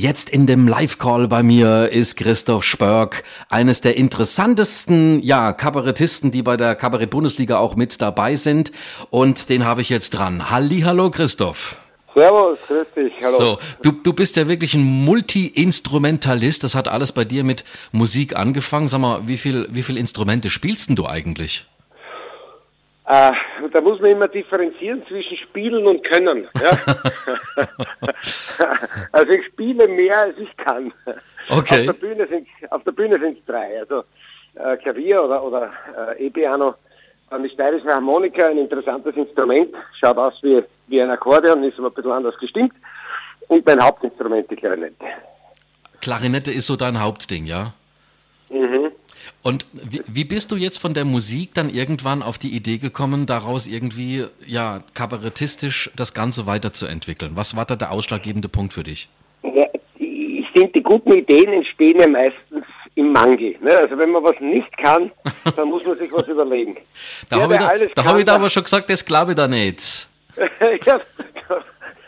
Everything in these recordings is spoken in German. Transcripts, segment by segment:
Jetzt in dem Live-Call bei mir ist Christoph Spörk, eines der interessantesten, ja, Kabarettisten, die bei der Kabarett-Bundesliga auch mit dabei sind. Und den habe ich jetzt dran. Hallo, Christoph. Servus, grüß dich, hallo. So, du, du bist ja wirklich ein Multi-Instrumentalist. Das hat alles bei dir mit Musik angefangen. Sag mal, wie viel, wie viel Instrumente spielst denn du eigentlich? Äh, da muss man immer differenzieren zwischen Spielen und Können. Ja? also ich spiele mehr als ich kann. Okay. Auf der Bühne sind auf der Bühne sind drei. Also äh, Klavier oder oder äh, E-Piano. Dann die steirische Harmonika, ein interessantes Instrument, schaut aus wie, wie ein Akkordeon, ist aber ein bisschen anders gestimmt. Und mein Hauptinstrument, die Klarinette. Klarinette ist so dein Hauptding, ja? Mhm. Und wie, wie, bist du jetzt von der Musik dann irgendwann auf die Idee gekommen, daraus irgendwie ja kabarettistisch das Ganze weiterzuentwickeln? Was war da der ausschlaggebende Punkt für dich? Ja, ich finde, die guten Ideen entstehen ja meistens im Mangel. Ne? Also wenn man was nicht kann, dann muss man sich was überlegen. da habe ich, da, hab ich da aber schon gesagt, das glaube ich da nicht. ja,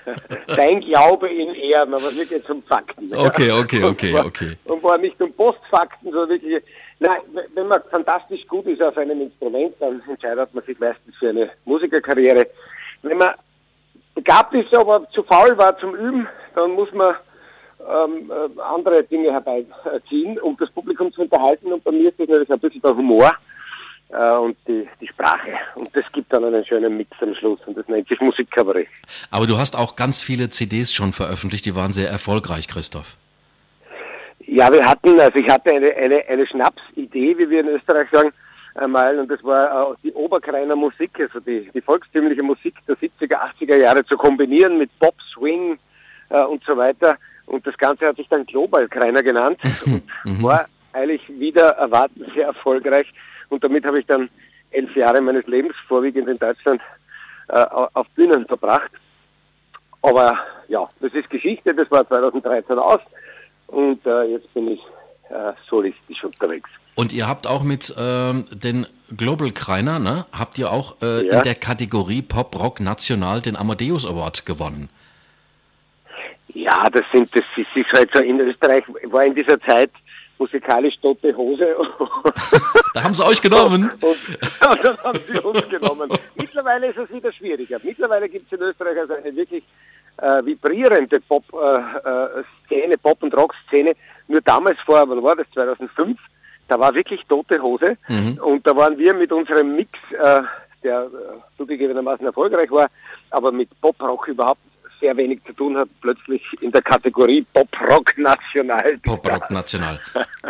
dein Glaube in Ehren, aber wirklich zum Fakten. Okay, okay, okay, okay. Und war nicht um Postfakten, sondern wirklich Nein, wenn man fantastisch gut ist auf einem Instrument, dann entscheidet man sich meistens für eine Musikerkarriere. Wenn man begabt ist, aber zu faul war zum Üben, dann muss man ähm, äh, andere Dinge herbeiziehen, um das Publikum zu unterhalten. Und bei mir ist das natürlich ein bisschen der Humor äh, und die, die Sprache. Und das gibt dann einen schönen Mix am Schluss und das nennt sich Musikkabarett. Aber du hast auch ganz viele CDs schon veröffentlicht, die waren sehr erfolgreich, Christoph. Ja, wir hatten, also ich hatte eine, eine, eine Schnapsidee, wie wir in Österreich sagen, einmal, und das war äh, die Oberkreiner Musik, also die, die volkstümliche Musik der 70er, 80er Jahre zu kombinieren mit Pop, Swing äh, und so weiter. Und das Ganze hat sich dann Global Kreiner genannt und Mhm. war eigentlich wieder erwarten sehr erfolgreich. Und damit habe ich dann elf Jahre meines Lebens vorwiegend in Deutschland äh, auf Bühnen verbracht. Aber ja, das ist Geschichte, das war 2013 aus. Und äh, jetzt bin ich äh, solistisch unterwegs. Und ihr habt auch mit ähm, den Global Kreiner, ne, habt ihr auch äh, Ja. in der Kategorie Pop Rock National den Amadeus Award gewonnen. Ja, das sind, das ist, ist halt so in Österreich, war in dieser Zeit musikalisch tote Hose. Da haben sie euch genommen. Und, und dann haben sie uns genommen. Mittlerweile ist es wieder schwieriger. Mittlerweile gibt es in Österreich also eine wirklich äh, vibrierende Pop-Szene, Pop- und Rock-Szene. Nur damals vor, wann war das, 2005, da war wirklich tote Hose. Mhm. Und da waren wir mit unserem Mix, äh, der äh, zugegebenermaßen erfolgreich war, aber mit Pop-Rock überhaupt sehr wenig zu tun hat, plötzlich in der Kategorie Pop-Rock national. Pop Rock National.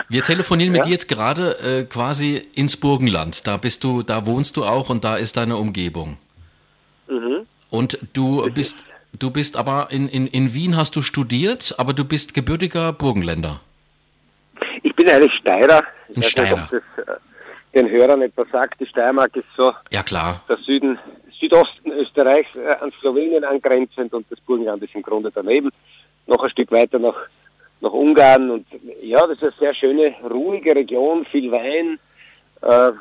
Wir telefonieren mit Ja. dir jetzt gerade äh, quasi ins Burgenland. Da bist du, da wohnst du auch und da ist deine Umgebung. Mhm. Und du bist, du bist aber in, in, in Wien hast du studiert, aber du bist gebürtiger Burgenländer. Ich bin eigentlich Steirer. Ich Ein weiß nicht, Steirer. ob das äh, den Hörern etwas sagt. Die Steiermark ist so Ja klar. der Süden, Südosten Österreichs äh, an Slowenien angrenzend und das Burgenland ist im Grunde daneben. Noch ein Stück weiter nach, nach Ungarn und ja, das ist eine sehr schöne, ruhige Region, viel Wein. Äh,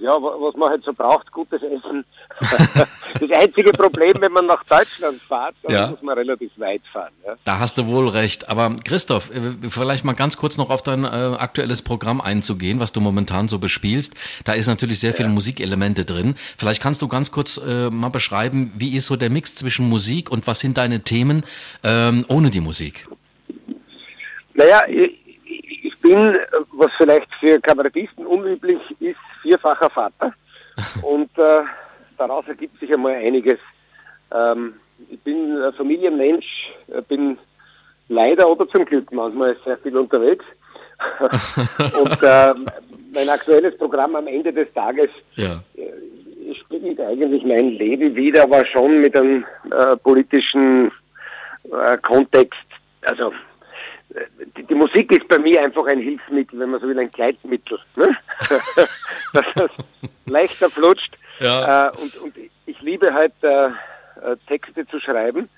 ja, wa- was man halt so braucht, gutes Essen. das einzige Problem, wenn man nach Deutschland fährt, dann Ja. muss man relativ weit fahren. Ja. Da hast du wohl recht. Aber Christoph, äh, vielleicht mal ganz kurz noch auf dein äh, aktuelles Programm einzugehen, was du momentan so bespielst. Da ist natürlich sehr viele Musikelemente drin. Vielleicht kannst du ganz kurz äh, mal beschreiben, wie ist so der Mix zwischen Musik und was sind deine Themen ähm, ohne die Musik? Naja, ich, ich bin, äh, was vielleicht für Kabarettisten unüblich ist, vierfacher Vater. Und äh, daraus ergibt sich einmal einiges. Ähm, ich bin ein Familienmensch, äh, bin leider oder zum Glück manchmal sehr viel unterwegs. Und äh, mein aktuelles Programm am Ende des Tages Ja. äh, spiegelt eigentlich mein Leben wieder, aber schon mit einem äh, politischen äh, Kontext. Also die, die Musik ist bei mir einfach ein Hilfsmittel, wenn man so will, ein Gleitmittel. Ne? Dass das leichter flutscht. Ja. Äh, und, und ich liebe halt äh, äh, Texte zu schreiben.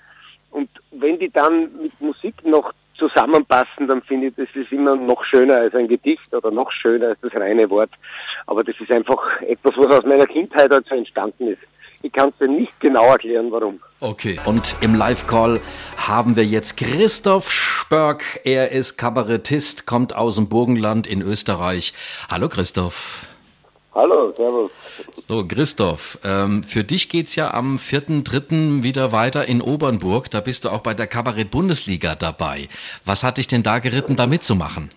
Und wenn die dann mit Musik noch zusammenpassen, dann finde ich, das ist immer noch schöner als ein Gedicht oder noch schöner als das reine Wort. Aber das ist einfach etwas, was aus meiner Kindheit halt so entstanden ist. Ich kann es dir nicht genau erklären, warum. Okay. Und im Live-Call haben wir jetzt Christoph Spörk. Er ist Kabarettist, kommt aus dem Burgenland in Österreich. Hallo Christoph. Hallo, servus. So, Christoph, ähm, für dich geht es ja am 4.3. wieder weiter in Obernburg. Da bist du auch bei der Kabarett-Bundesliga dabei. Was hat dich denn da geritten, da mitzumachen?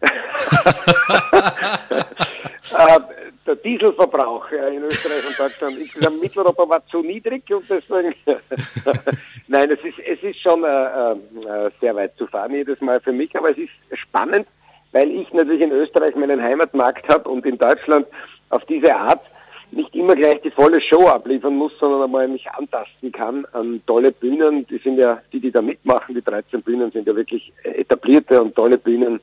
äh, der Dieselverbrauch in Österreich und Deutschland insgesamt Mitteleuropa war zu niedrig und deswegen nein, es ist es ist schon äh, äh, sehr weit zu fahren jedes Mal für mich, aber es ist spannend, weil ich natürlich in Österreich meinen Heimatmarkt habe und in Deutschland auf diese Art nicht immer gleich die volle Show abliefern muss, sondern einmal mich antasten kann an tolle Bühnen. Die sind ja, die, die da mitmachen, die 13 Bühnen sind ja wirklich etablierte und tolle Bühnen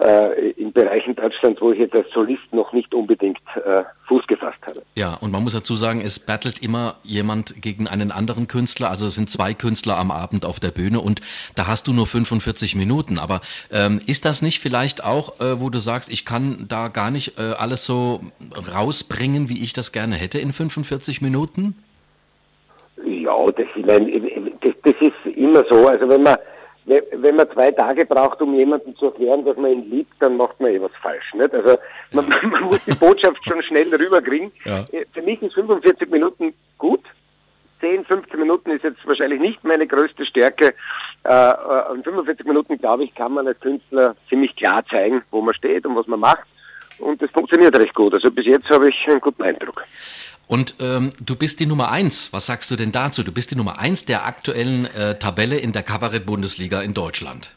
äh, in Bereichen Deutschlands, wo ich jetzt als Solist noch nicht unbedingt äh, Fuß gefasst habe. Ja, und man muss dazu sagen, es battelt immer jemand gegen einen anderen Künstler. Also es sind zwei Künstler am Abend auf der Bühne und da hast du nur 45 Minuten. Aber ähm, ist das nicht vielleicht auch, äh, wo du sagst, ich kann da gar nicht äh, alles so rausbringen, wie ich das gerne hätte in 45 Minuten? Ja, das, ich meine, das, das ist immer so. Also wenn man wenn man zwei Tage braucht, um jemandem zu erklären, dass man ihn liebt, dann macht man eh was falsch. Nicht? Also man, man muss die Botschaft schon schnell rüberkriegen. Ja. Äh, für mich ist 45 Minuten gut. 10, 15 Minuten ist jetzt wahrscheinlich nicht meine größte Stärke. Äh, in 45 Minuten, glaube ich, kann man als Künstler ziemlich klar zeigen, wo man steht und was man macht. Und das funktioniert recht gut. Also bis jetzt habe ich einen guten Eindruck. Und ähm, du bist die Nummer eins. Was sagst du denn dazu? Du bist die Nummer eins der aktuellen äh, Tabelle in der Kabarett-Bundesliga in Deutschland.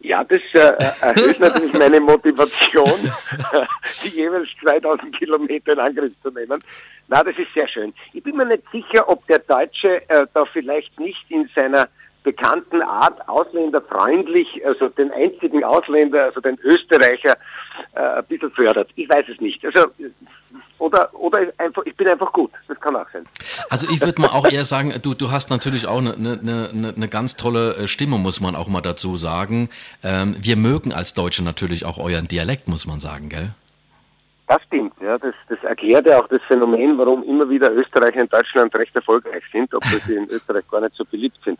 Ja, das äh, erhöht natürlich meine Motivation, die jeweils 2000 Kilometer in Angriff zu nehmen. Na, das ist sehr schön. Ich bin mir nicht sicher, ob der Deutsche äh, da vielleicht nicht in seiner bekannten Art ausländerfreundlich, also den einzigen Ausländer, also den Österreicher, äh, ein bisschen fördert. Ich weiß es nicht. Also oder, oder einfach, ich bin einfach gut. Das kann auch sein. Also ich würde mal auch eher sagen, du, du hast natürlich auch eine, eine, eine, eine ganz tolle äh, Stimme, muss man auch mal dazu sagen. Ähm, wir mögen als Deutsche natürlich auch euren Dialekt, muss man sagen, gell? Das stimmt, ja. Das, das erklärt ja auch das Phänomen, warum immer wieder Österreicher in Deutschland recht erfolgreich sind, obwohl sie in Österreich gar nicht so beliebt sind.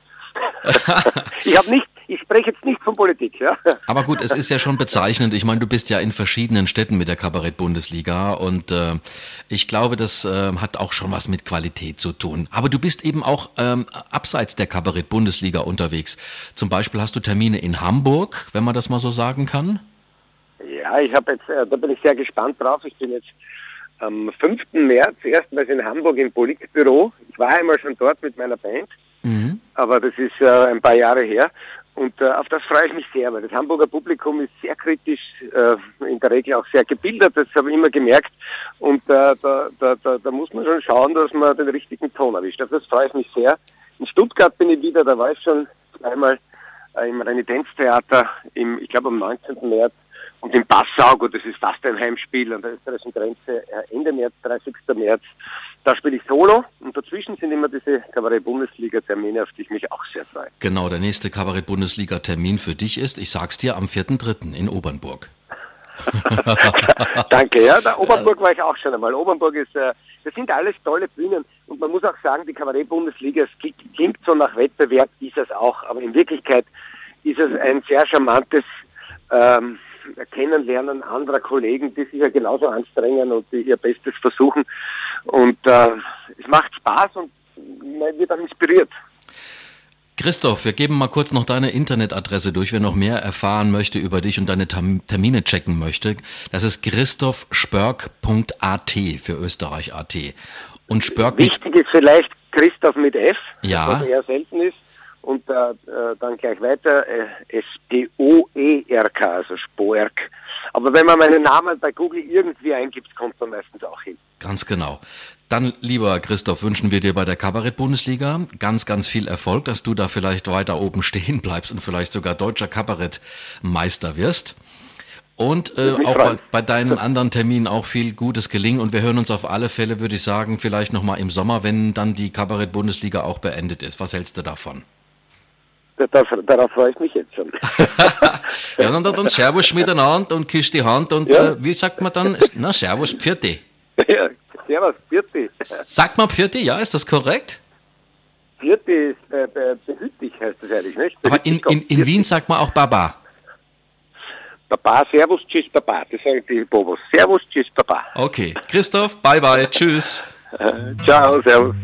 ich habe nicht, ich spreche jetzt nicht von Politik, ja. Aber gut, es ist ja schon bezeichnend. Ich meine, du bist ja in verschiedenen Städten mit der Kabarett-Bundesliga und äh, ich glaube, das äh, hat auch schon was mit Qualität zu tun. Aber du bist eben auch ähm, abseits der Kabarett-Bundesliga unterwegs. Zum Beispiel hast du Termine in Hamburg, wenn man das mal so sagen kann. Ja, ich habe jetzt, äh, da bin ich sehr gespannt drauf. Ich bin jetzt am 5. März erstmals in Hamburg im Politbüro. Ich war einmal schon dort mit meiner Band, mhm. aber das ist äh, ein paar Jahre her. Und äh, auf das freue ich mich sehr, weil das Hamburger Publikum ist sehr kritisch, äh, in der Regel auch sehr gebildet, das habe ich immer gemerkt. Und äh, da, da, da, da muss man schon schauen, dass man den richtigen Ton erwischt. Auf das freue ich mich sehr. In Stuttgart bin ich wieder, da war ich schon äh, im Renitenztheater, im, ich glaube am 19. März. Und in Passau, gut, das ist fast ein Heimspiel an der österreichischen Grenze, äh, Ende März, 30. März. Da spiele ich Solo und dazwischen sind immer diese Kabarett-Bundesliga-Termine, auf die ich mich auch sehr freue. Genau, der nächste Kabarett-Bundesliga-Termin für dich ist, ich sag's dir, am 4.3. in Obernburg. Danke, ja. Der Obernburg war ich auch schon einmal. Obernburg ist, äh, das sind alles tolle Bühnen und man muss auch sagen, die Kabarett-Bundesliga, es klingt so nach Wettbewerb, ist es auch, aber in Wirklichkeit ist es ein sehr charmantes ähm, Kennenlernen anderer Kollegen, die sich ja genauso anstrengen und die ihr Bestes versuchen. Und äh, es macht Spaß und man wird dann inspiriert. Christoph, wir geben mal kurz noch deine Internetadresse durch, wer noch mehr erfahren möchte über dich und deine Termine checken möchte. Das ist christophspörk.at für Österreich.at. Und Spörk Wichtig ist vielleicht Christoph mit F, ja. was eher selten ist und äh, äh, dann gleich weiter äh, S-P-O-E-R-K, also Spoerk. Aber wenn man meinen Namen bei Google irgendwie eingibt, kommt man meistens auch hin. Ganz genau. Dann, lieber Christoph, wünschen wir dir bei der Kabarett-Bundesliga ganz, ganz viel Erfolg, dass du da vielleicht weiter oben stehen bleibst und vielleicht sogar deutscher Kabarettmeister wirst. Und äh, auch bei, bei, deinen anderen Terminen auch viel Gutes gelingen. Und wir hören uns auf alle Fälle, würde ich sagen, vielleicht nochmal im Sommer, wenn dann die Kabarett-Bundesliga auch beendet ist. Was hältst du davon? Darauf, darauf freue ich mich jetzt schon. ja, dann, dann, Servus miteinander und küsst die Hand und ja. äh, wie sagt man dann? Na, Servus, Pfiat Ja, Servus, Pfirti. Sag mal Pfirti, ja, ist das korrekt? Pfirti ist äh, behütig, heißt das eigentlich, nicht? Aber in, in, in Wien sagt man auch Baba. Baba, Servus, Tschüss, Baba. Das sagen die Bobos. Servus, Tschüss, Baba. Okay. Christoph, bye bye, tschüss. Ciao, Servus.